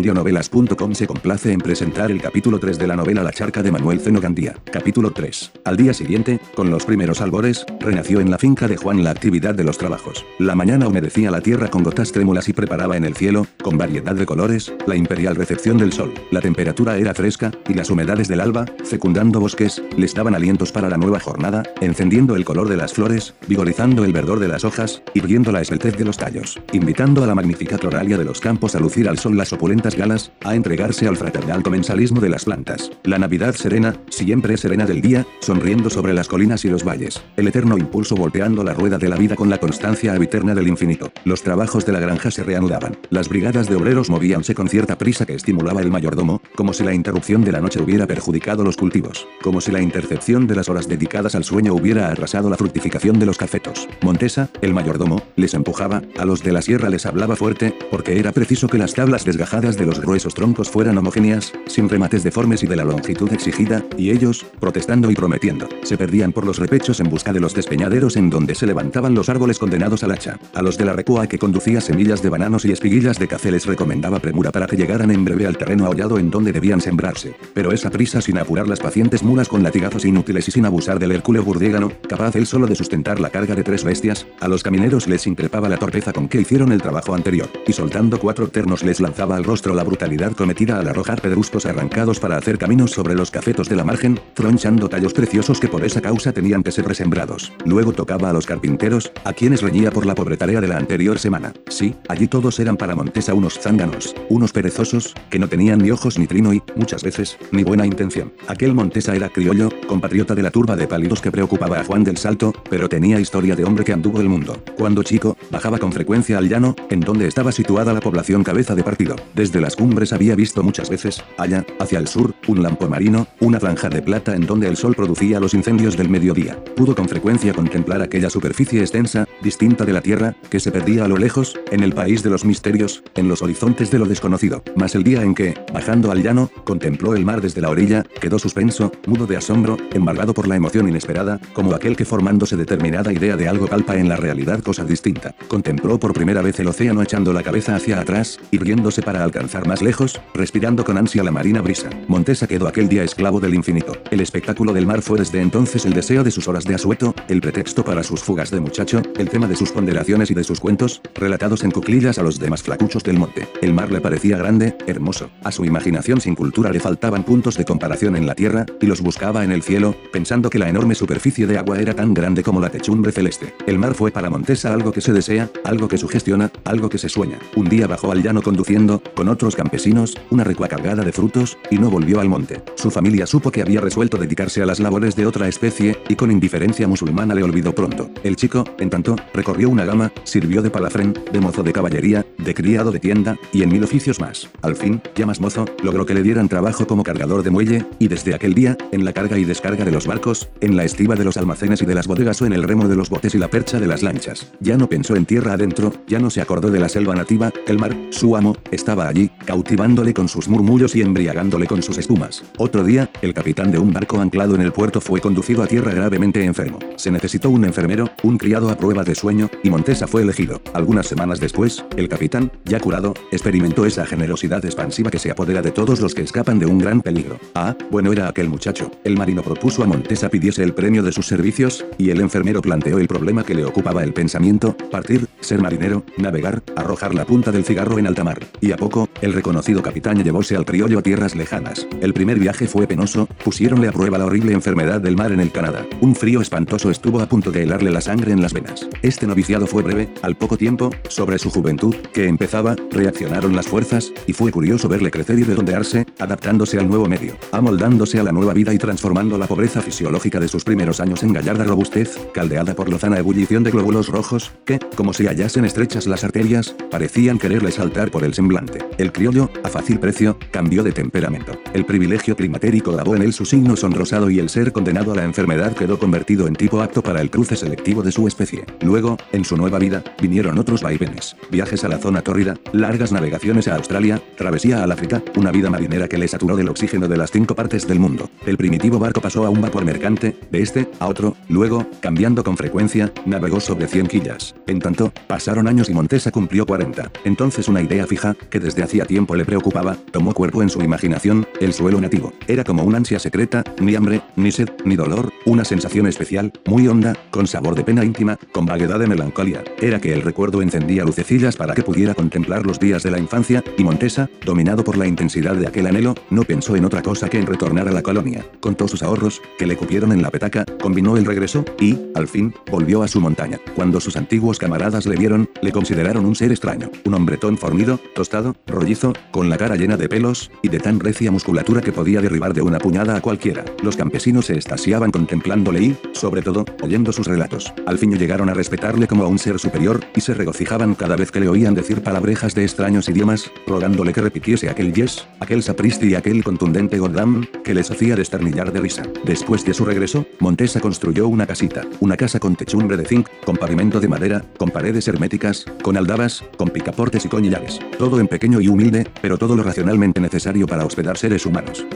Audionovelas.com se complace en presentar el capítulo 3 de la novela La charca de Manuel Zeno Gandía. Capítulo 3. Al día siguiente, con los primeros albores, renació en la finca de Juan la actividad de los trabajos. La mañana humedecía la tierra con gotas trémulas y preparaba en el cielo, con variedad de colores, la imperial recepción del sol. La temperatura era fresca, y las humedades del alba, fecundando bosques, les daban alientos para la nueva jornada, encendiendo el color de las flores, vigorizando el verdor de las hojas, hirviendo la esbeltez de los tallos, invitando a la magnífica floralia de los campos a lucir al sol las opulentas galas, a entregarse al fraternal comensalismo de las plantas. La Navidad serena, siempre serena del día, sonriendo sobre las colinas y los valles. El eterno impulso volteando la rueda de la vida con la constancia habiterna del infinito. Los trabajos de la granja se reanudaban. Las brigadas de obreros movíanse con cierta prisa que estimulaba el mayordomo, como si la interrupción de la noche hubiera perjudicado los cultivos. Como si la intercepción de las horas dedicadas al sueño hubiera arrasado la fructificación de los cafetos. Montesa, el mayordomo, les empujaba, a los de la sierra les hablaba fuerte, porque era preciso que las tablas desgajadas de los gruesos troncos fueran homogéneas, sin remates deformes y de la longitud exigida, y ellos, protestando y prometiendo, se perdían por los repechos en busca de los despeñaderos en donde se levantaban los árboles condenados al hacha. A los de la recua que conducía semillas de bananos y espiguillas de café les recomendaba premura para que llegaran en breve al terreno ahollado en donde debían sembrarse. Pero esa prisa sin apurar las pacientes mulas con latigazos inútiles y sin abusar del Hércules burdiégano, capaz él solo de sustentar la carga de tres bestias, a los camineros les increpaba la torpeza con que hicieron el trabajo anterior, y soltando cuatro ternos les lanzaba al rostro la brutalidad cometida al arrojar pedruscos arrancados para hacer caminos sobre los cafetos de la margen, tronchando tallos preciosos que por esa causa tenían que ser resembrados. Luego tocaba a los carpinteros, a quienes reñía por la pobre tarea de la anterior semana. Sí, allí todos eran para Montesa unos zánganos, unos perezosos, que no tenían ni ojos ni trino y, muchas veces, ni buena intención. Aquel Montesa era criollo, compatriota de la turba de pálidos que preocupaba a Juan del Salto, pero tenía historia de hombre que anduvo el mundo. Cuando chico, bajaba con frecuencia al llano, en donde estaba situada la población cabeza de partido. Desde las cumbres había visto muchas veces, allá, hacia el sur, un lampo marino, una franja de plata en donde el sol producía los incendios del mediodía. Pudo con frecuencia contemplar aquella superficie extensa, distinta de la tierra, que se perdía a lo lejos, en el país de los misterios, en los horizontes de lo desconocido. Mas el día en que, bajando al llano, contempló el mar desde la orilla, quedó suspenso, mudo de asombro, embargado por la emoción inesperada, como aquel que formándose determinada idea de algo palpa en la realidad cosa distinta. Contempló por primera vez el océano echando la cabeza hacia atrás, irguiéndose para alcanzar más lejos, respirando con ansia la marina brisa. Montesa quedó aquel día esclavo del infinito. El espectáculo del mar fue desde entonces el deseo de sus horas de asueto, el pretexto para sus fugas de muchacho, el tema de sus ponderaciones y de sus cuentos, relatados en cuclillas a los demás flacuchos del monte. El mar le parecía grande, hermoso. A su imaginación sin cultura le faltaban puntos de comparación en la tierra, y los buscaba en el cielo, pensando que la enorme superficie de agua era tan grande como la techumbre celeste. El mar fue para Montesa algo que se desea, algo que sugestiona, algo que se sueña. Un día bajó al llano conduciendo, con otros campesinos, una recua cargada de frutos, y no volvió al monte. Su familia supo que había resuelto dedicarse a las labores de otra especie, y con indiferencia musulmana le olvidó pronto. El chico, en tanto, recorrió una gama, sirvió de palafrén, de mozo de caballería, de criado de tienda, y en mil oficios más. Al fin, ya más mozo, logró que le dieran trabajo como cargador de muelle, y desde aquel día, en la carga y descarga de los barcos, en la estiva de los almacenes y de las bodegas o en el remo de los botes y la percha de las lanchas. Ya no pensó en tierra adentro, ya no se acordó de la selva nativa, el mar, su amo, estaba allí, cautivándole con sus murmullos y embriagándole con sus espumas. Otro día, el capitán de un barco anclado en el puerto fue conducido a tierra gravemente enfermo. Se necesitó un enfermero, un criado a prueba de sueño, y Montesa fue elegido. Algunas semanas después, el capitán, ya curado, experimentó esa generosidad expansiva que se apodera de todos los que escapan de un gran peligro. Ah, bueno era aquel muchacho. El marino propuso a Montesa pidiese el premio de sus servicios, y el enfermero planteó el problema que le ocupaba el pensamiento, partir, ser marinero, navegar, arrojar la punta del cigarro en alta mar. Y a poco, el reconocido capitán llevóse al criollo a tierras lejanas. El primer viaje fue penoso, pusiéronle a prueba la horrible enfermedad del mar en el Canadá. Un frío espantoso estuvo a punto de helarle la sangre en las venas. Este noviciado fue breve, al poco tiempo, sobre su juventud, que empezaba, reaccionaron las fuerzas, y fue curioso verle crecer y redondearse, adaptándose al nuevo medio, amoldándose a la nueva vida y transformando la pobreza fisiológica de sus primeros años en gallarda robustez, caldeada por lozana ebullición de glóbulos rojos, que, como si hallasen estrechas las arterias, parecían quererle saltar por el semblante. El criollo, a fácil precio, cambió de temperamento. El privilegio climatérico grabó en él su signo sonrosado y el ser condenado a la enfermedad quedó convertido en tipo apto para el cruce selectivo de su especie. Luego, en su nueva vida, vinieron otros vaivenes, viajes a la zona tórrida, largas navegaciones a Australia, travesía al África, una vida marinera que le saturó del oxígeno de las cinco partes del mundo. El primitivo barco pasó a un vapor mercante, de este, a otro, luego, cambiando con frecuencia, navegó sobre 100 quillas. En tanto, pasaron años y Montesa cumplió 40. Entonces una idea fija, que desde hacía tiempo le preocupaba, tomó cuerpo en su imaginación, el suelo nativo. Era como una ansia secreta, ni hambre, ni sed, ni dolor, una sensación especial, muy honda, con sabor de pena íntima, con vaguedad de melancolía. Era que el recuerdo encendía lucecillas para que pudiera contemplar los días de la infancia, y Montesa, dominado por la intensidad de aquel anhelo, no pensó en otra cosa que en retornar a la colonia. Contó sus ahorros, que le cupieron en la petaca, combinó el regreso, y, al fin, volvió a su montaña. Cuando sus antiguos camaradas le vieron, le consideraron un ser extraño, un hombretón fornido, tostado, rollizo, con la cara llena de pelos, y de tan recia musculatura que podía derribar de una puñada a cualquiera. Los campesinos se estasiaban contemplándole y, sobre todo, oyendo sus relatos. Al fin llegaron a respetarle como a un ser superior, y se regocijaban cada vez que le oían decir palabrejas de extraños idiomas, rogándole que repitiese aquel yes, aquel sapristi y aquel contundente goddam, que les hacía desternillar de risa. Después de su regreso, Montesa construyó una casita, una casa con techumbre de zinc, con pavimento de madera, con paredes herméticas, con aldabas, con picaportes y coñillares. Todo en pequeño y humilde, pero todo lo racionalmente necesario para hospedar seres humanos.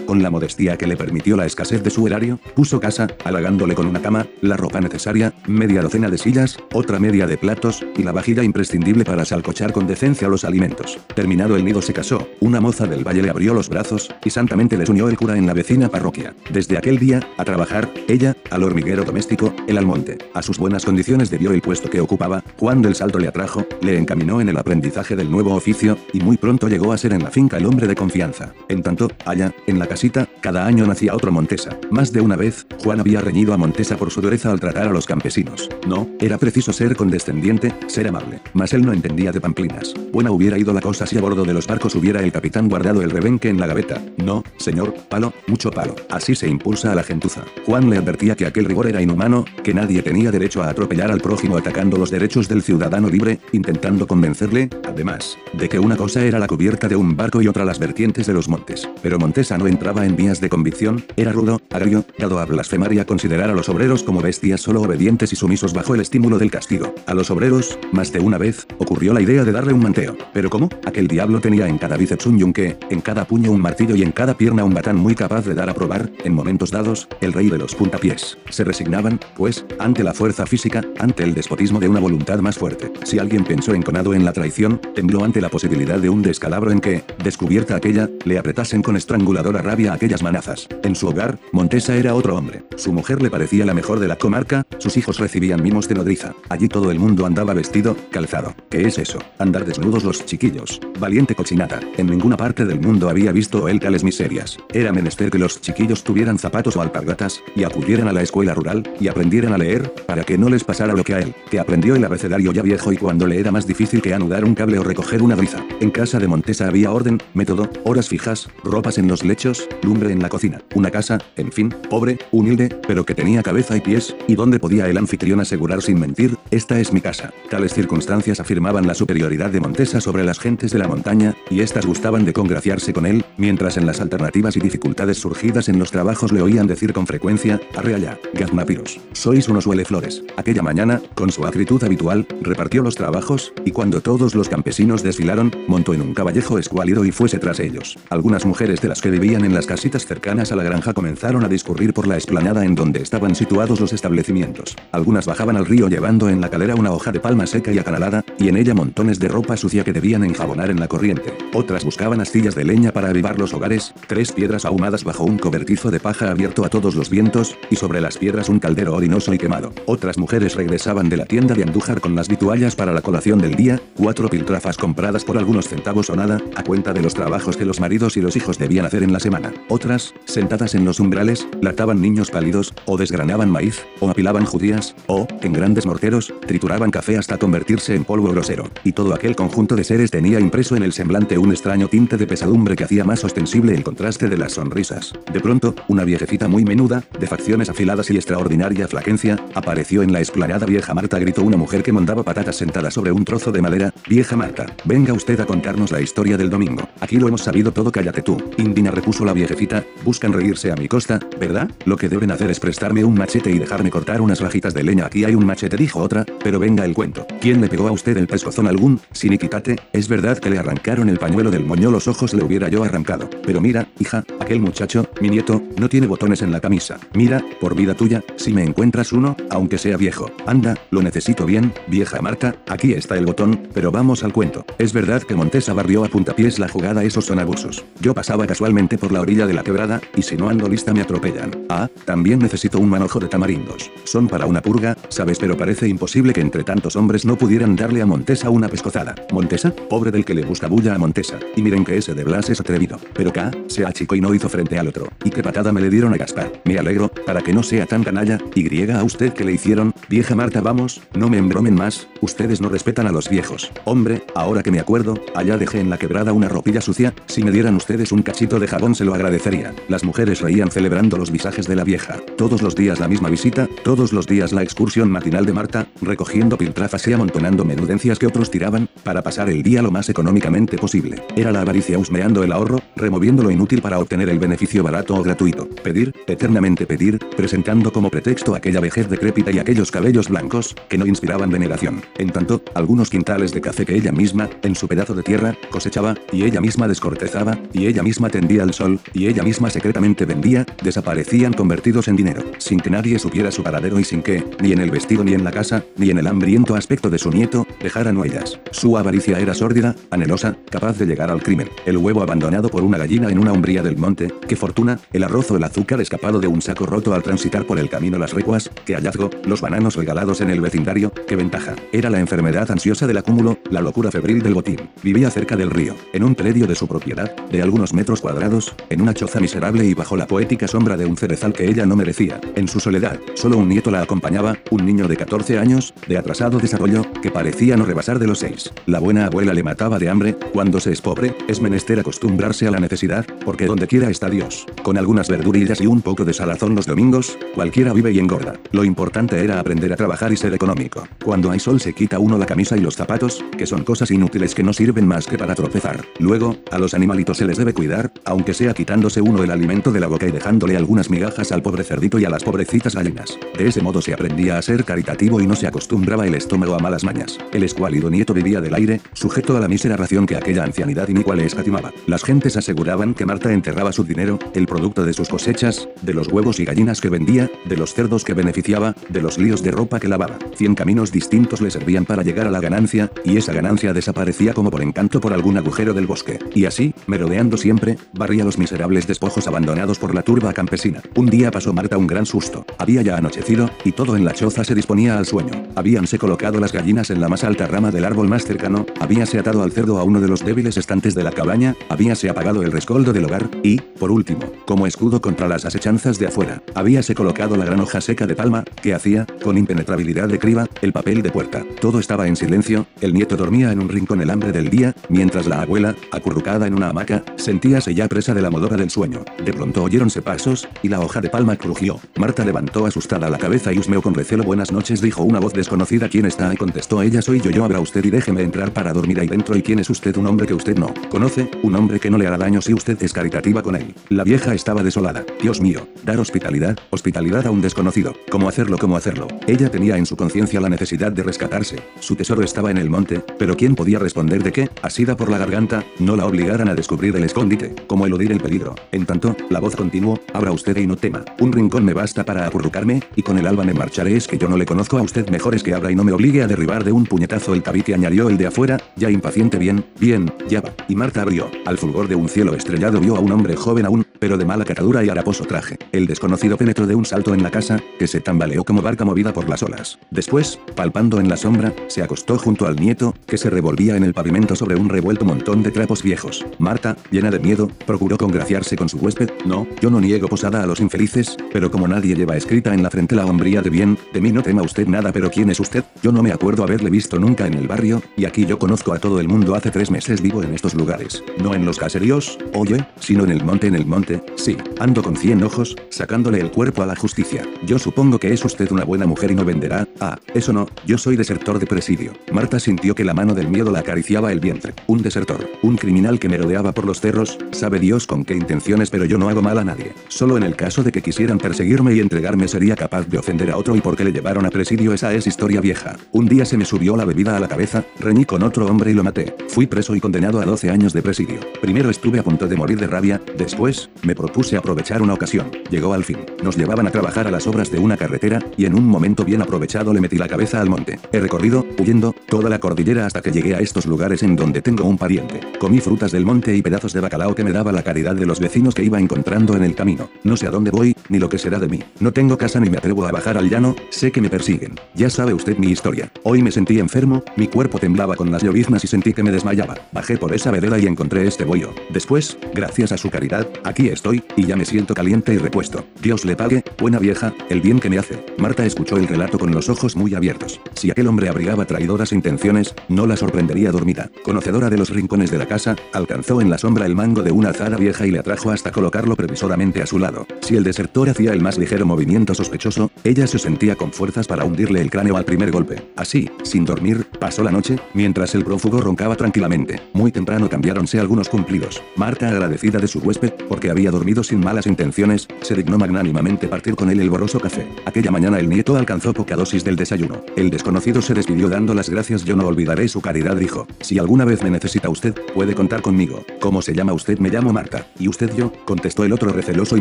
Con la modestia que le permitió la escasez de su erario, puso casa, halagándole con una cama, la ropa necesaria, media docena de sillas, otra media de platos, y la vajilla imprescindible para salcochar con decencia los alimentos. Terminado el nido se casó, una moza del valle le abrió los brazos, y santamente les unió el cura en la vecina parroquia. Desde aquel día, a trabajar, ella, al hormiguero doméstico, el almonte. A sus buenas condiciones debió el puesto que ocupaba, Juan del Salto le atrajo, le encaminó en el aprendizaje del nuevo oficio, y muy pronto llegó a ser en la finca el hombre de confianza. En tanto, allá, en la casita, cada año nacía otro Montesa. Más de una vez, Juan había reñido a Montesa por su dureza al tratar a los campesinos. No, era preciso ser condescendiente, ser amable. Mas él no entendía de pamplinas. Buena hubiera ido la cosa si a bordo de los barcos hubiera el capitán guardado el rebenque en la gaveta. No, señor, palo, mucho palo. Así se impulsa a la gentuza. Juan le advertía que aquel rigor era inhumano, que nadie tenía derecho a atropellar al prójimo atacando los derechos del ciudadano libre, intentando convencerle, además, de que una cosa era la cubierta de un barco y otra las vertientes de los montes. Pero Montesa no entraba en vías de convicción, era rudo, agrio, dado a blasfemar y a considerar a los obreros como bestias solo obedientes y sumisos bajo el estímulo del castigo. A los obreros, más de una vez, ocurrió la idea de darle un manteo. ¿Pero cómo? Aquel diablo tenía en cada bíceps un yunque, en cada puño un martillo y en cada pierna un batán muy capaz de dar a probar, en momentos dados, el rey de los puntapiés. Se resignaban, pues, ante la fuerza física, ante el despotismo de una voluntad más fuerte. Si alguien pensó enconado en la traición, tembló ante la posibilidad de un descalabro en que, descubierta aquella, le apretasen con estranguladora rabia aquellas manazas. En su hogar, Montesa era otro hombre. Su mujer le parecía la mejor de la comarca, sus hijos recibían mimos de nodriza. Allí todo el mundo andaba vestido, calzado. ¿Qué es eso? Andar desnudos los chiquillos. Valiente cochinata. En ninguna parte del mundo había visto él tales miserias. Era menester que los chiquillos tuvieran zapatos o alpargatas, y acudieran a la escuela rural, y aprendieran a leer, para que no les pasara lo que a él, que aprendió el abecedario ya viejo y cuando le era más difícil que anudar un cable o recoger una briza. En casa de Montesa había orden, método, horas fijas, ropas en los lechos, lumbre en la cocina. Una casa, en fin, pobre, humilde, pero que tenía cabeza y pies, y donde podía el anfitrión asegurar sin mentir, esta es mi casa. Tales circunstancias afirmaban la superioridad de Montesa sobre las gentes de la montaña, y éstas gustaban de congraciarse con él, mientras en las alternativas y dificultades surgidas en los trabajos le oían decir con frecuencia, arre allá, gazmapiros, sois unos huele flores. Aquella mañana, con su acritud habitual, repartió los trabajos, y cuando todos los campesinos desfilaron, montó en un caballejo escuálido y fuese tras ellos. Algunas mujeres de las que vivían en las casitas cercanas a la granja comenzaron a discurrir por la explanada en donde estaban situados los establecimientos. Algunas bajaban al río llevando en la calera una hoja de palma seca y acanalada, y en ella montones de ropa sucia que debían enjabonar en la corriente. Otras buscaban astillas de leña para avivar los hogares, tres piedras ahumadas bajo un cobertizo de paja abierto a todos los vientos, y sobre las piedras un caldero orinoso y quemado. Otras mujeres regresaban de la tienda de Andújar con las vituallas para la colación del día, cuatro piltrafas compradas por algunos centavos o nada, a cuenta de los trabajos que los maridos y los hijos debían hacer en la semana. Otras, sentadas en los umbrales, lataban niños pálidos, o desgranaban maíz, o apilaban judías, o, en grandes morteros, trituraban café hasta convertirse en polvo grosero. Y todo aquel conjunto de seres tenía impreso en el semblante un extraño tinte de pesadumbre que hacía más ostensible el contraste de las sonrisas. De pronto, una viejecita muy menuda, de facciones afiladas y extraordinaria flaquencia, apareció en la explanada vieja Marta gritó una mujer que montaba patatas sentada sobre un trozo de madera, vieja Marta, venga usted a contarnos la historia del domingo. Aquí lo hemos sabido todo cállate tú. Niña repuso la viejecita, buscan reírse a mi costa, ¿verdad? Lo que deben hacer es prestarme un machete y dejarme cortar unas rajitas de leña. Aquí hay un machete, dijo otra, pero venga el cuento. ¿Quién le pegó a usted el pescozón algún? Siniquitate, es verdad que le arrancaron el pañuelo del moño, los ojos le hubiera yo arrancado. Pero mira, hija, aquel muchacho, mi nieto, no tiene botones en la camisa. Mira, por vida tuya, si me encuentras uno, aunque sea viejo. Anda, lo necesito bien, vieja Marta, aquí está el botón, pero vamos al cuento. Es verdad que Montesa barrió a puntapiés la jugada, esos son abusos. Yo pasaba casualmente por la orilla de la quebrada, y si no ando lista me atropellan. Ah, también necesito un manojo de tamarindos. Son para una purga, sabes, pero parece imposible que entre tantos hombres no pudieran darle a Montesa una pescozada. ¿Montesa? Pobre del que le gusta bulla a Montesa. Y miren que ese de Blas es atrevido. Pero K, se achicó y no hizo frente al otro. Y qué patada me le dieron a Gaspar. Me alegro, para que no sea tan canalla, y griega a usted que le hicieron, vieja Marta vamos, no me embromen más, ustedes no respetan a los viejos. Hombre, ahora que me acuerdo, allá dejé en la quebrada una ropilla sucia, si me dieran ustedes un cachito de jabón se lo agradecería. Las mujeres reían celebrando los visajes de la vieja. Todos los días la misma visita, todos los días la excursión matinal de Marta, recogiendo piltrafas y amontonando menudencias que otros tiraban, para pasar el día lo más económicamente posible. Era la avaricia husmeando el ahorro, removiendo lo inútil para obtener el beneficio barato o gratuito. Pedir, eternamente pedir, presentando como pretexto aquella vejez decrépita y aquellos cabellos blancos, que no inspiraban veneración. En tanto, algunos quintales de café que ella misma, en su pedazo de tierra, cosechaba, y ella misma descortezaba, y ella misma tendía al sol, y ella misma secretamente vendía, desaparecían convertidos en dinero, sin que nadie supiera su paradero y sin que, ni en el vestido ni en la casa, ni en el hambriento aspecto de su nieto, dejaran huellas. Su avaricia era sórdida, anhelosa, capaz de llegar al crimen. El huevo abandonado por una gallina en una umbría del monte, qué fortuna, el arroz o el azúcar escapado de un saco roto al transitar por el camino las recuas, qué hallazgo, los bananos regalados en el vecindario, qué ventaja. Era la enfermedad ansiosa del acúmulo, la locura febril del botín. Vivía cerca del río, en un predio de su propiedad, de algunos metros cuadrados, en una choza miserable y bajo la poética sombra de un cerezal que ella no merecía. En su soledad, solo un nieto la acompañaba, un niño de 14 años, de atrasado desarrollo, que parecía no rebasar de los 6. La buena abuela le mataba de hambre, cuando se es pobre, es menester acostumbrarse a la necesidad, porque donde quiera está Dios. Con algunas verdurillas y un poco de salazón los domingos, cualquiera vive y engorda. Lo importante era aprender a trabajar y ser económico. Cuando hay sol se quita uno la camisa y los zapatos, que son cosas inútiles que no sirven más que para tropezar. Luego, a los animalitos se les debe cuidar, aunque sea quitándose uno el alimento de la boca y dejándole algunas migajas al pobre cerdito y a las pobrecitas gallinas. De ese modo se aprendía a ser caritativo y no se acostumbraba el estómago a malas mañas. El escuálido nieto vivía del aire, sujeto a la mísera ración que aquella ancianidad inicua le escatimaba. Las gentes aseguraban que Marta enterraba su dinero, el producto de sus cosechas, de los huevos y gallinas que vendía, de los cerdos que beneficiaba, de los líos de ropa que lavaba. Cien caminos distintos le servían para llegar a la ganancia, y esa ganancia desaparecía como por encanto por algún agujero del bosque. Y así, merodeando siempre, barría los miserables despojos abandonados por la turba campesina. Un día pasó Marta un gran susto. Había ya anochecido, y todo en la choza se disponía al sueño. Habíanse colocado las gallinas en la más alta rama del árbol más cercano, habíase atado al cerdo a uno de los débiles estantes de la cabaña, habíase apagado el rescoldo del hogar, y, por último, como escudo contra las asechanzas de afuera, habíase colocado la gran hoja seca de palma, que hacía, con impenetrabilidad de criba, el papel de puerta. Todo estaba en silencio, el nieto dormía en un rincón el hambre del día, mientras la abuela, acurrucada en una hamaca, sentíase ya presa de la modora del sueño. De pronto oyéronse pasos, y la hoja de palma crujió. Marta levantó asustada la cabeza y husmeó con recelo buenas noches dijo una voz desconocida quién está y contestó ella soy yo yo abra usted y déjeme entrar para dormir ahí dentro y quién es usted un hombre que usted no conoce, un hombre que no le hará daño si usted es caritativa con él. La vieja estaba desolada. Dios mío, dar hospitalidad, hospitalidad a un desconocido. ¿Cómo hacerlo? ¿Cómo hacerlo? Ella tenía en su conciencia la necesidad de rescatarse. Su tesoro estaba en el monte, pero ¿quién podía responder de qué? Asida por la garganta, no la obligaran a descubrir el escondite, como eludir el peligro. En tanto, la voz continuó, abra usted y no tema. Un rincón me basta para acurrucarme, y con el alba me marcharé es que yo no le conozco a usted mejor es que abra y no me obligue a derribar de un puñetazo el tabique añadió el de afuera, ya impaciente bien, bien, ya va. Y Marta abrió. Al fulgor de un cielo estrellado vio a un hombre joven aún, pero de mala catadura y haraposo traje. El desconocido penetró de un salto en la casa, que se tambaleó como barca movida por las olas. Después, palpando en la sombra, se acostó junto al nieto, que se revolvía en el pavimento sobre un revuelto montón de trapos viejos. Marta, llena de miedo, procuró congraciarse con su huésped. No, yo no niego posada a los infelices, pero como nadie lleva escrita en la frente la hombría de bien, de mí no tema usted nada, pero ¿quién es usted? Yo no me acuerdo haberle visto nunca en el barrio, y aquí yo conozco a todo el mundo hace tres meses vivo en estos lugares. No en los caseríos, oye, sino en el monte en el monte Sí. Ando con 100 ojos, sacándole el cuerpo a la justicia. Yo supongo que es usted una buena mujer y no venderá. Ah, eso no, yo soy desertor de presidio. Marta sintió que la mano del miedo la acariciaba el vientre. Un desertor, un criminal que me rodeaba por los cerros, sabe Dios con qué intenciones, pero yo no hago mal a nadie. Solo en el caso de que quisieran perseguirme y entregarme sería capaz de ofender a otro y porque le llevaron a presidio esa es historia vieja. Un día se me subió la bebida a la cabeza, reñí con otro hombre y lo maté. Fui preso y condenado a 12 años de presidio. Primero estuve a punto de morir de rabia, después, me propuse aprovechar una ocasión. Llegó al fin. Nos llevaban a trabajar a las obras de una carretera, y en un momento bien aprovechado le metí la cabeza al monte. He recorrido, huyendo, toda la cordillera hasta que llegué a estos lugares en donde tengo un pariente. Comí frutas del monte y pedazos de bacalao que me daba la caridad de los vecinos que iba encontrando en el camino. No sé a dónde voy, ni lo que será de mí. No tengo casa ni me atrevo a bajar al llano, sé que me persiguen. Ya sabe usted mi historia. Hoy me sentí enfermo, mi cuerpo temblaba con las lloviznas y sentí que me desmayaba. Bajé por esa vereda y encontré este bollo. Después, gracias a su caridad, aquí estoy, y ya me siento caliente y repuesto. Dios le pague, buena vieja, el bien que me hace. Marta escuchó el relato con los ojos muy abiertos. Si aquel hombre abrigaba traidoras intenciones, no la sorprendería dormida. Conocedora de los rincones de la casa, alcanzó en la sombra el mango de una azada vieja y le atrajo hasta colocarlo previsoramente a su lado. Si el desertor hacía el más ligero movimiento sospechoso, ella se sentía con fuerzas para hundirle el cráneo al primer golpe. Así, sin dormir, pasó la noche, mientras el prófugo roncaba tranquilamente. Muy temprano cambiáronse algunos cumplidos. Marta, agradecida de su huésped, porque había dormido sin malas intenciones, se dignó magnánimamente partir con él el borroso café. Aquella mañana el nieto alcanzó poca dosis del desayuno. El desconocido se despidió dando las gracias. Yo no olvidaré su caridad, dijo. Si alguna vez me necesita usted, puede contar conmigo. ¿Cómo se llama usted? Me llamo Marta. ¿Y usted yo? contestó el otro receloso y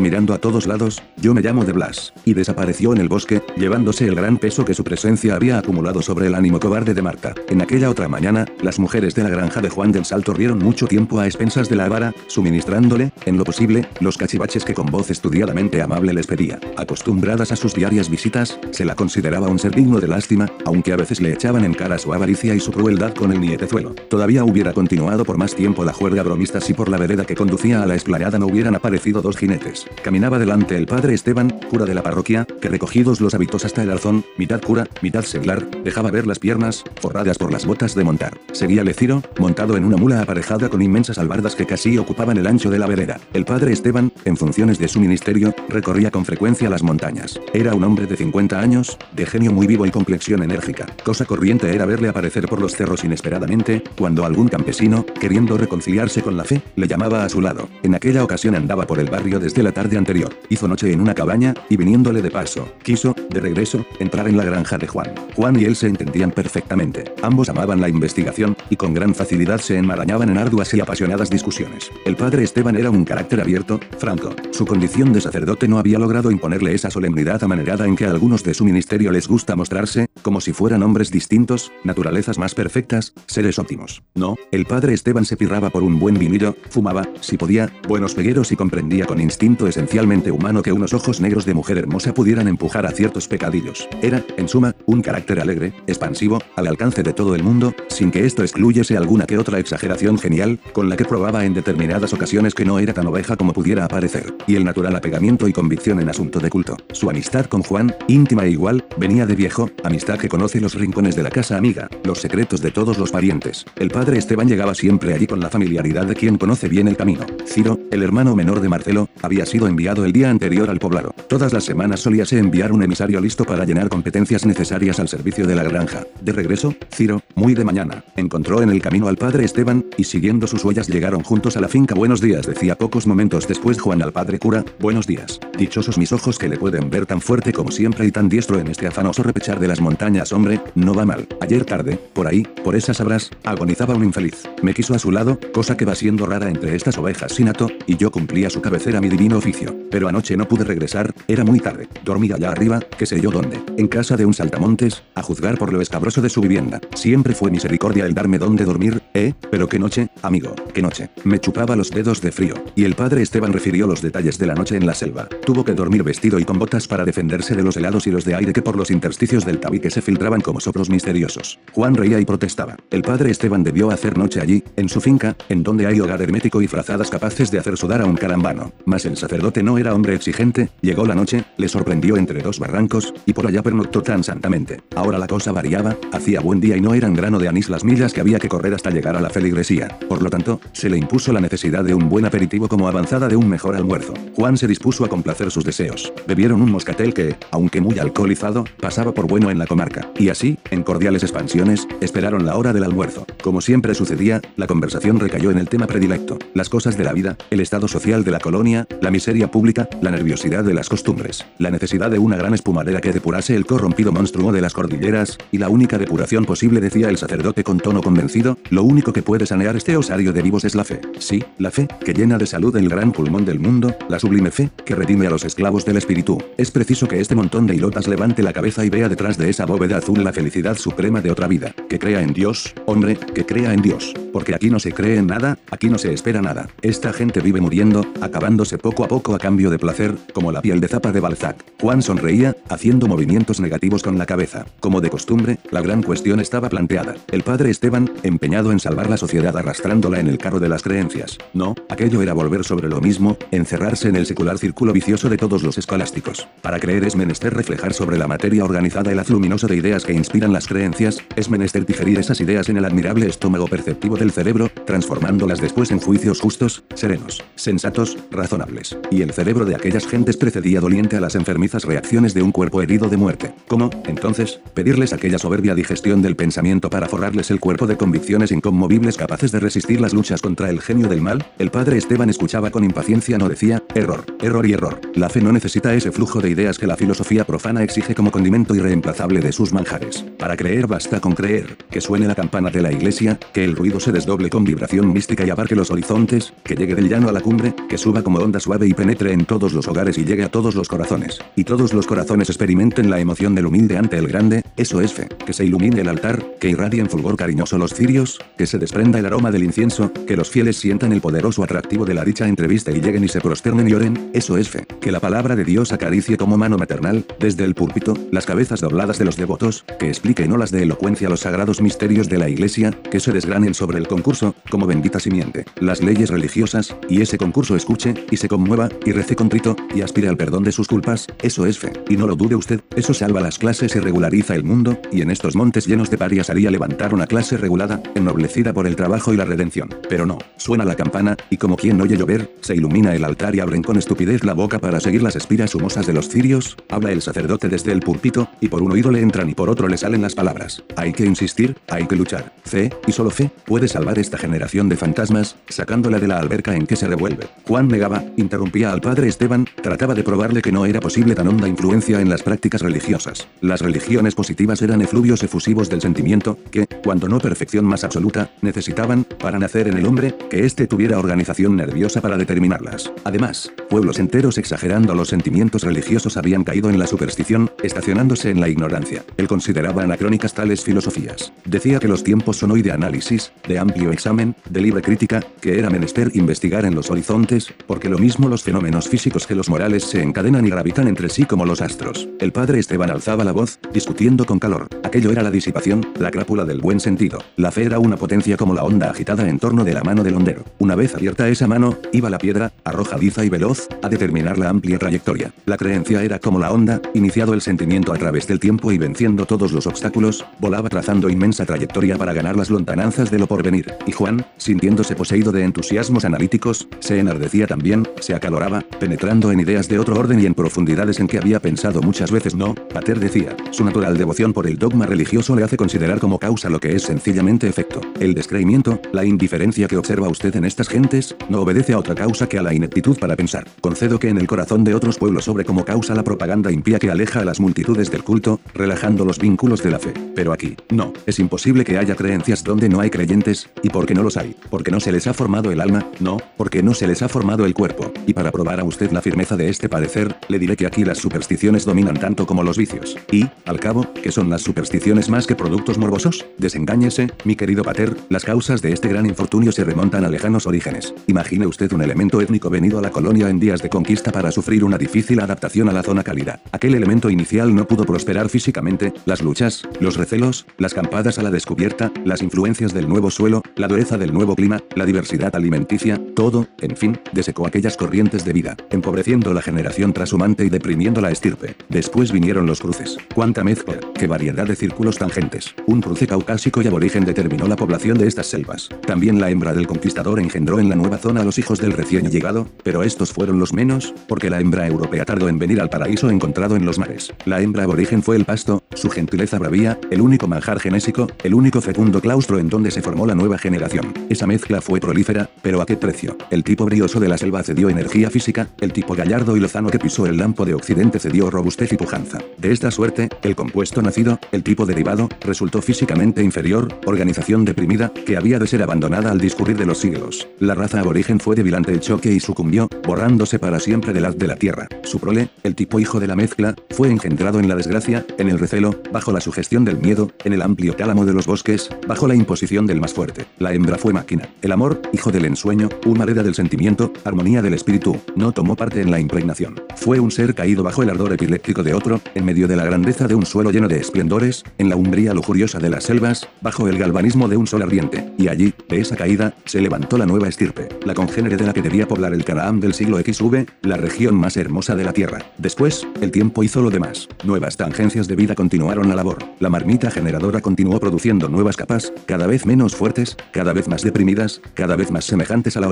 mirando a todos lados. Yo me llamo de Blas. Y desapareció en el bosque, llevándose el gran peso que su presencia había acumulado sobre el ánimo cobarde de Marta. En aquella otra mañana, las mujeres de la granja de Juan del Salto rieron mucho tiempo a expensas de la avara, suministrándole, en lo posible, los cachivaches que con voz estudiadamente amable les pedía. Acostumbradas a sus diarias visitas, se la consideraba un ser digno de lástima, aunque a veces le echaban en cara su avaricia y su crueldad con el nietezuelo. Todavía hubiera continuado por más tiempo la juerga bromista si por la vereda que conducía a la esplayada no hubieran aparecido dos jinetes. Caminaba delante el padre Esteban, cura de la parroquia, que recogidos los hábitos hasta el arzón, mitad cura, mitad seglar, dejaba ver las piernas, forradas por las botas de montar. Seguía Leciro, montado en una mula aparejada con inmensas albardas que casi ocupaban el ancho de la vereda. El padre Esteban, en funciones de su ministerio, recorría con frecuencia las montañas. Era un hombre de 50 años, de genio muy vivo y complexión enérgica. Cosa corriente era verle aparecer por los cerros inesperadamente, cuando algún campesino, queriendo reconciliarse con la fe, le llamaba a su lado. En aquella ocasión andaba por el barrio desde la tarde anterior. Hizo noche en una cabaña, y viniéndole de paso, quiso, de regreso, entrar en la granja de Juan. Juan y él se entendían perfectamente. Ambos amaban la investigación, y con gran facilidad se enmarañaban en arduas y apasionadas discusiones. El padre Esteban era un carácter abierto, franco. Su condición de sacerdote no había logrado imponerle esa solemnidad amanerada en que a algunos de su ministerio les gusta mostrarse, como si fueran hombres distintos, naturalezas más perfectas, seres óptimos. No, el padre Esteban se pirraba por un buen vinillo, fumaba, si podía, buenos pegueros y comprendía con instinto esencialmente humano que unos ojos negros de mujer hermosa pudieran empujar a ciertos pecadillos. Era, en suma, un carácter alegre, expansivo, al alcance de todo el mundo, sin que esto excluyese alguna que otra exageración genial, con la que probaba en determinadas ocasiones que no era tan oveja como pudiera aparecer, y el natural apegamiento y convicción en asunto de culto. Su amistad con Juan, íntima e igual, venía de viejo, amistad que conoce los rincones de la casa amiga, los secretos de todos los parientes. El padre Esteban llegaba siempre allí con la familiaridad de quien conoce bien el camino. Ciro, el hermano menor de Marcelo, había sido enviado el día anterior al poblado. Todas las semanas solíase enviar un emisario listo para llenar competencias necesarias al servicio de la granja. De regreso, Ciro, muy de mañana, encontró en el camino al padre Esteban, y siguiendo sus huellas llegaron juntos a la finca. Buenos días, decía pocos momentos después Juan al padre cura, buenos días. Dichosos mis ojos que le pueden ver tan fuerte como siempre y tan diestro en este afanoso repechar de las montañas, hombre, no va mal. Ayer tarde, por ahí, por esas abras, agonizaba un infeliz. Me quiso a su lado, cosa que va siendo rara entre estas ovejas sin hato, y yo cumplía su cabecera mi divino oficio. Pero anoche no pude regresar, era muy tarde. Dormí allá arriba, que sé yo dónde. En casa de un saltamontes, a juzgar por lo escabroso de su vivienda. Siempre fue misericordia el darme dónde dormir, ¿eh? Pero qué noche, amigo, qué noche. Me chupaba los dedos de frío. Y el padre Esteban refirió los detalles de la noche en la selva. Tuvo que dormir vestido y con botas para defenderse de los helados y los de aire que por los intersticios del tabique se filtraban como soplos misteriosos. Juan reía y protestaba. El padre Esteban debió hacer noche allí, en su finca, en donde hay hogar hermético y frazadas capaces de hacer sudar a un carambano. Mas el sacerdote no era hombre exigente, llegó la noche, le sorprendió entre dos barrancos, y por allá pernoctó tan santamente. Ahora la cosa variaba, hacía buen día y no eran grano de anís las millas que había que correr hasta llegar a la feligresía. Por lo tanto, se le impuso la necesidad de un buen aperitivo como avanzada de un mejor almuerzo. Juan se dispuso a complacer sus deseos. Bebieron un moscatel que, aunque muy alcoholizado, pasaba por bueno en la comarca. Y así, en cordiales expansiones, esperaron la hora del almuerzo. Como siempre sucedía, la conversación recayó en el tema predilecto. Las cosas de la vida, el estado social de la colonia, la miseria pública, la nerviosidad de las costumbres, la necesidad de una gran espumadera que depurase el corrompido monstruo de las cordilleras, y la única depuración posible decía el sacerdote con tono convencido, lo único que puede sanear este osario de vivos es la fe. Sí, la fe, que llena de salud el gran pulmón del mundo, la sublime fe, que redime a los esclavos del espíritu. Es preciso que este montón de ilotas levante la cabeza y vea detrás de esa bóveda azul la felicidad suprema de otra vida. Que crea en Dios, hombre, que crea en Dios. Porque aquí no se cree en nada, aquí no se espera nada. Esta gente vive muriendo, acabándose poco a poco a cambio de placer, como la piel de zapa de Balzac. Juan sonreía, haciendo movimientos negativos con la cabeza. Como de costumbre, la gran cuestión estaba planteada. El padre Esteban, empeñado en salvar la sociedad arrastrándola en el carro de las creencias. No, aquello era volver sobre lo mismo, encerrarse en el secular círculo vicioso de todos los escolásticos. Para creer es menester reflejar sobre la materia organizada el haz luminoso de ideas que inspiran las creencias, es menester digerir esas ideas en el admirable estómago perceptivo del cerebro, transformándolas después en juicios justos, serenos, sensatos, razonables. Y el cerebro de aquellas gentes precedía doliente a las enfermizas reacciones de un cuerpo herido de muerte. ¿Cómo, entonces, pedirles aquella soberbia digestión del pensamiento para forrarles el cuerpo de convicciones inconmovibles capaces de resistir las luchas contra el genio del mal? El padre Esteban escuchaba con impaciencia, no decía, error, error y error. La fe no necesita ese flujo de ideas que la filosofía profana exige como condimento irreemplazable de sus manjares. Para creer basta con creer, que suene la campana de la iglesia, que el ruido se desdoble con vibración mística y abarque los horizontes, que llegue del llano a la cumbre, que suba como onda suave y penetre en todos los hogares y llegue a todos los corazones. Y todos los corazones experimenten la emoción del humilde ante el grande, eso es fe. Que se ilumine el altar, que irradien fulgor cariñoso los cirios, que se desprenda el aroma del incienso, que los fieles sientan el poderoso atractivo de la dicha entrevista y lleguen y se prosternen y oren, eso es fe. Que la palabra de Dios acaricie como mano maternal, desde el púlpito, las cabezas dobladas de los devotos, que explique no las de elocuencia los sagrados misterios de la iglesia, que se desgranen sobre el concurso, como bendita simiente, las leyes religiosas, y ese concurso escuche, y se conmueva, y rece contrito, y aspire al perdón de sus culpas, eso es fe. Y no lo dude usted, eso salva las clases y regulariza el mundo, y en estos montes llenos de parias haría levantar una clase regulada, ennoblecida por el trabajo y la redención. Pero no, suena la campana, y como quien oye llover, se ilumina el altar y abren con estupidez la boca para seguir las espiras humosas de los cirios, habla el sacerdote desde el púlpito, y por un oído le entran y por otro le salen las palabras. Hay que insistir, hay que luchar. Fe, y solo fe, puede salvar esta generación de fantasmas, sacándola de la alberca en que se revuelve. Juan negaba, interrumpía al padre Esteban, trataba de probarle que no era posible tan honda influencia en las prácticas religiosas. Las religiones positivas eran efluvios efusivos del sentimiento, que, cuando no perfección más absoluta, necesitaban, para nacer en el hombre, que éste tuviera organización nerviosa para determinarlas. Además, pueblos enteros exagerando los sentimientos religiosos habían caído en la superstición, estacionándose en la ignorancia. Él consideraba anacrónicas tales filosofías. Decía que los tiempos son hoy de análisis, de amplio examen, de libre crítica, que era menester investigar en los horizontes, porque lo mismo los fenómenos físicos que los morales se encadenan y gravitan entre sí como los astros. El padre Esteban alzaba la voz, discutiendo con calor. Aquello era la disipación, la crápula del buen sentido. La fe era una potencia como la onda agitada en torno de la mano del hondero. Una vez abierta esa mano, iba la piedra, arrojadiza y veloz, a determinar la amplia trayectoria. La creencia era como la onda, iniciado el sentimiento a través del tiempo y venciendo todos los obstáculos, volaba trazando inmensa trayectoria para ganar las lontananzas de lo porvenir. Y Juan, sintiéndose poseído de entusiasmos analíticos, se enardecía también, se acaloraba, penetrando en ideas de otro orden y en profundidades en que había pensado muchas veces no, Pater decía, su natural devoción por el dogma religioso le hace considerar como causa lo que es sencillamente efecto. El descreimiento, la indiferencia que observa usted en estas gentes, no obedece a otra causa que a la ineptitud para pensar. Concedo que en el corazón de otros pueblos sobre como causa la propaganda impía que aleja a las multitudes del culto, relajando los vínculos de la fe. Pero aquí, no, es imposible que haya creencias donde no hay creyentes, y porque no los hay, porque no se les ha formado el alma, no, porque no se les ha formado el cuerpo. Y para probar a usted la firmeza de este parecer, le diré que aquí las supersticiones dominan tanto como los vicios. Y, al cabo, ¿qué son las supersticiones más que productos morbosos? Desengáñese, mi querido pater, las causas de este gran infortunio se remontan a lejanos orígenes. Imagine usted un elemento étnico venido a la colonia en días de conquista para sufrir una difícil adaptación a la zona cálida. Aquel elemento inicial no pudo prosperar físicamente, las luchas, los recelos, las campadas a la descubierta, las influencias del nuevo suelo, la dureza del nuevo clima, la diversidad alimenticia, todo, en fin, desecó aquellas corrientes de vida, empobreciendo la generación trashumante y deprimiendo la estirpe. Después vinieron los cruces. Cuánta mezcla, qué variedad de círculos tangentes. Un cruce caucásico y aborigen determinó la población de estas selvas. También la hembra del conquistador engendró en la nueva zona a los hijos del recién llegado, pero estos fueron los menos, porque la hembra europea tardó en venir al paraíso encontrado en los mares. La hembra aborigen fue el pasto, su gentileza bravía, el único manjar genésico, el único fecundo claustro en donde se formó la nueva generación. Esa mezcla fue prolífera, pero ¿a qué precio? El tipo brioso de la selva cedió energía física, el tipo gallardo y lozano que pisó el lampo de occidente cedió robustez y pujanza. De esta suerte, el compuesto nacido, el tipo derivado, resultó físicamente inferior, organización deprimida, que había de ser abandonada al discurrir de los siglos. La raza aborigen fue débil ante el choque y sucumbió, borrándose para siempre del haz de la tierra. Su prole, el tipo hijo de la mezcla, fue engendrado en la desgracia, en el recelo, bajo la sugestión del miedo, en el amplio tálamo de los bosques, bajo la imposición del más fuerte. La hembra fue máquina. El amor, hijo del ensueño, una del sentimiento, armonía del espíritu, no tomó parte en la impregnación. Fue un ser caído bajo el ardor epiléptico de otro, en medio de la grandeza de un suelo lleno de esplendores, en la umbría lujuriosa de las selvas, bajo el galvanismo de un sol ardiente. Y allí, de esa caída, se levantó la nueva estirpe, la congénere de la que debía poblar el Canaán del siglo XV, la región más hermosa de la Tierra. Después, el tiempo hizo lo demás. Nuevas tangencias de vida continuaron la labor. La marmita generadora continuó produciendo nuevas capas, cada vez menos fuertes, cada vez más deprimidas, cada vez más semejantes a la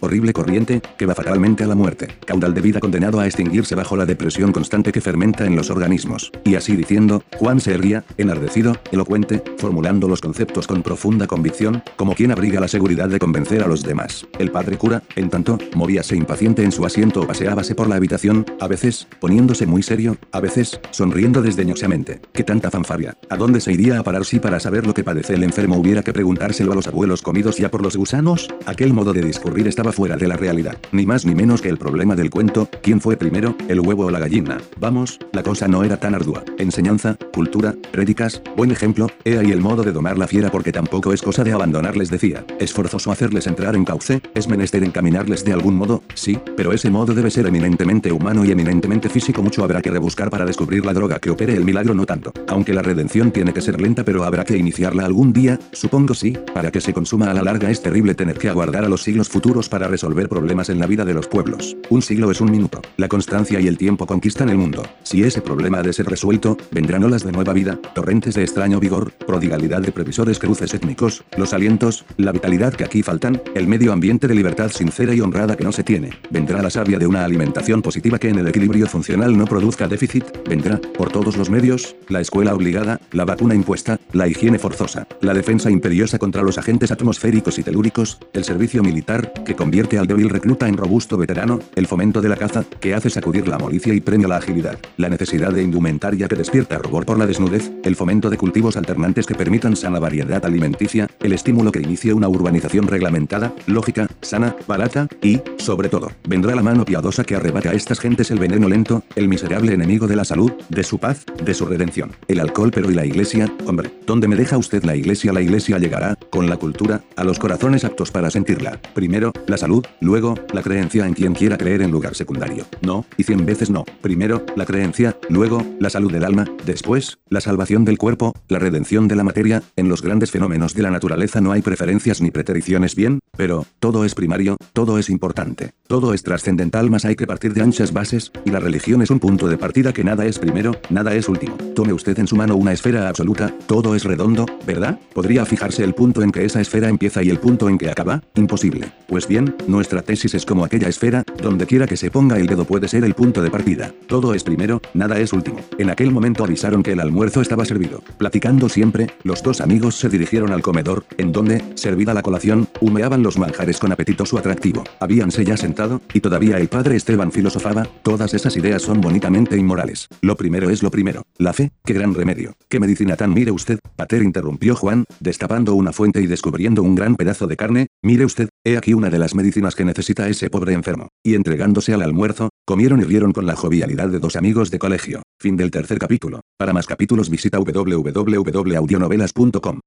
Horrible corriente, que va fatalmente a la muerte. Caudal de vida condenado a extinguirse bajo la depresión constante que fermenta en los organismos. Y así diciendo, Juan se erguía, enardecido, elocuente, formulando los conceptos con profunda convicción, como quien abriga la seguridad de convencer a los demás. El padre cura, en tanto, movíase impaciente en su asiento o paseábase por la habitación, a veces, poniéndose muy serio, a veces, sonriendo desdeñosamente. ¿Qué tanta fanfaria? ¿A dónde se iría a parar si para saber lo que padece el enfermo hubiera que preguntárselo a los abuelos comidos ya por los gusanos? Aquel modo de discurrir estaba fuera de la realidad. Ni más ni menos que el problema del cuento, ¿quién fue primero, el huevo o la gallina? Vamos, la cosa no era tan ardua. Enseñanza, cultura, prédicas, buen ejemplo, he ahí el modo de domar la fiera porque tampoco es cosa de abandonarles decía. Es forzoso hacerles entrar en cauce, es menester encaminarles de algún modo, sí, pero ese modo debe ser eminentemente humano y eminentemente físico mucho habrá que rebuscar para descubrir la droga que opere el milagro no tanto. Aunque la redención tiene que ser lenta pero habrá que iniciarla algún día, supongo sí, para que se consuma a la larga es terrible tener que aguardar a los siglos futuros para resolver problemas en la vida de los pueblos. Un siglo es un minuto. La constancia y el tiempo conquistan el mundo. Si ese problema ha de ser resuelto, vendrán olas de nueva vida, torrentes de extraño vigor, prodigalidad de previsores cruces étnicos, los alientos, la vitalidad que aquí faltan, el medio ambiente de libertad sincera y honrada que no se tiene. Vendrá la savia de una alimentación positiva que en el equilibrio funcional no produzca déficit, vendrá, por todos los medios, la escuela obligada, la vacuna impuesta, la higiene forzosa, la defensa imperiosa contra los agentes atmosféricos y telúricos, el servicio militar, que convierte al débil recluta en robusto veterano, el fomento de la caza, que hace sacudir la molicia y premia la agilidad, la necesidad de indumentaria que despierta rubor por la desnudez, el fomento de cultivos alternantes que permitan sana variedad alimenticia, el estímulo que inicie una urbanización reglamentada, lógica, sana, barata, y, sobre todo, vendrá la mano piadosa que arrebata a estas gentes el veneno lento, el miserable enemigo de la salud, de su paz, de su redención. El alcohol pero y la iglesia, hombre, ¿dónde me deja usted la iglesia? La iglesia llegará, con la cultura, a los corazones aptos para sentirla. Primero, la salud, luego, la creencia en quien quiera creer en lugar secundario. No, y cien veces no. Primero, la creencia, luego, la salud del alma, después, la salvación del cuerpo, la redención de la materia, en los grandes fenómenos de la naturaleza no hay preferencias ni pretericiones bien, pero, todo es primario, todo es importante, todo es trascendental más hay que partir de anchas bases, y la religión es un punto de partida que nada es primero, nada es último. Tome usted en su mano una esfera absoluta, todo es redondo, ¿verdad? ¿Podría fijarse el punto en que esa esfera empieza y el punto en que acaba? Imposible. Bien, nuestra tesis es como aquella esfera, donde quiera que se ponga el dedo puede ser el punto de partida. Todo es primero, nada es último. En aquel momento avisaron que el almuerzo estaba servido. Platicando siempre, los dos amigos se dirigieron al comedor, en donde, servida la colación, humeaban los manjares con apetitoso atractivo. Habíanse ya sentado, y todavía el padre Esteban filosofaba, todas esas ideas son bonitamente inmorales. Lo primero es lo primero. La fe, qué gran remedio. Qué medicina tan mire usted, Pater interrumpió Juan, destapando una fuente y descubriendo un gran pedazo de carne, mire usted, he aquí una de las medicinas que necesita ese pobre enfermo. Y entregándose al almuerzo, comieron y rieron con la jovialidad de dos amigos de colegio. Fin del tercer capítulo. Para más capítulos visita www.audionovelas.com.